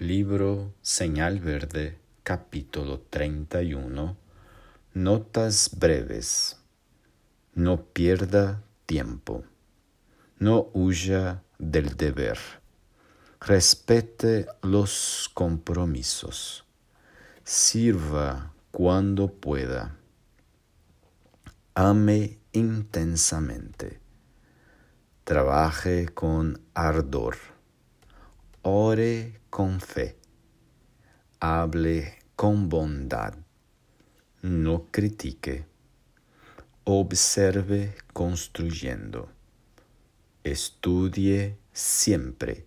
Libro Señal Verde, capítulo 31. Notas breves. No pierda tiempo. No huya del deber. Respete los compromisos. Sirva cuando pueda. Ame intensamente. Trabaje con ardor ore con fe, hable con bondad, no critique, observe construyendo, estudie siempre,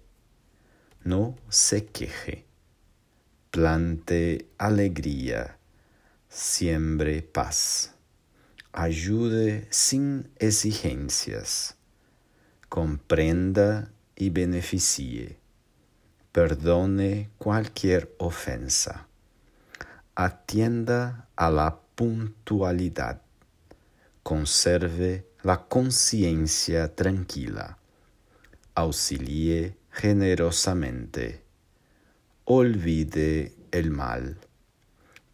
no se queje, plante alegría, siembre paz, ayude sin exigencias, comprenda y beneficie perdone cualquier ofensa, atienda a la puntualidad, conserve la conciencia tranquila, auxilie generosamente, olvide el mal,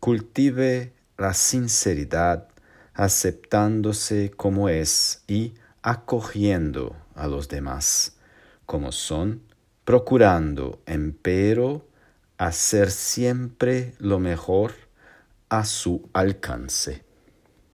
cultive la sinceridad aceptándose como es y acogiendo a los demás como son procurando, empero, hacer siempre lo mejor a su alcance.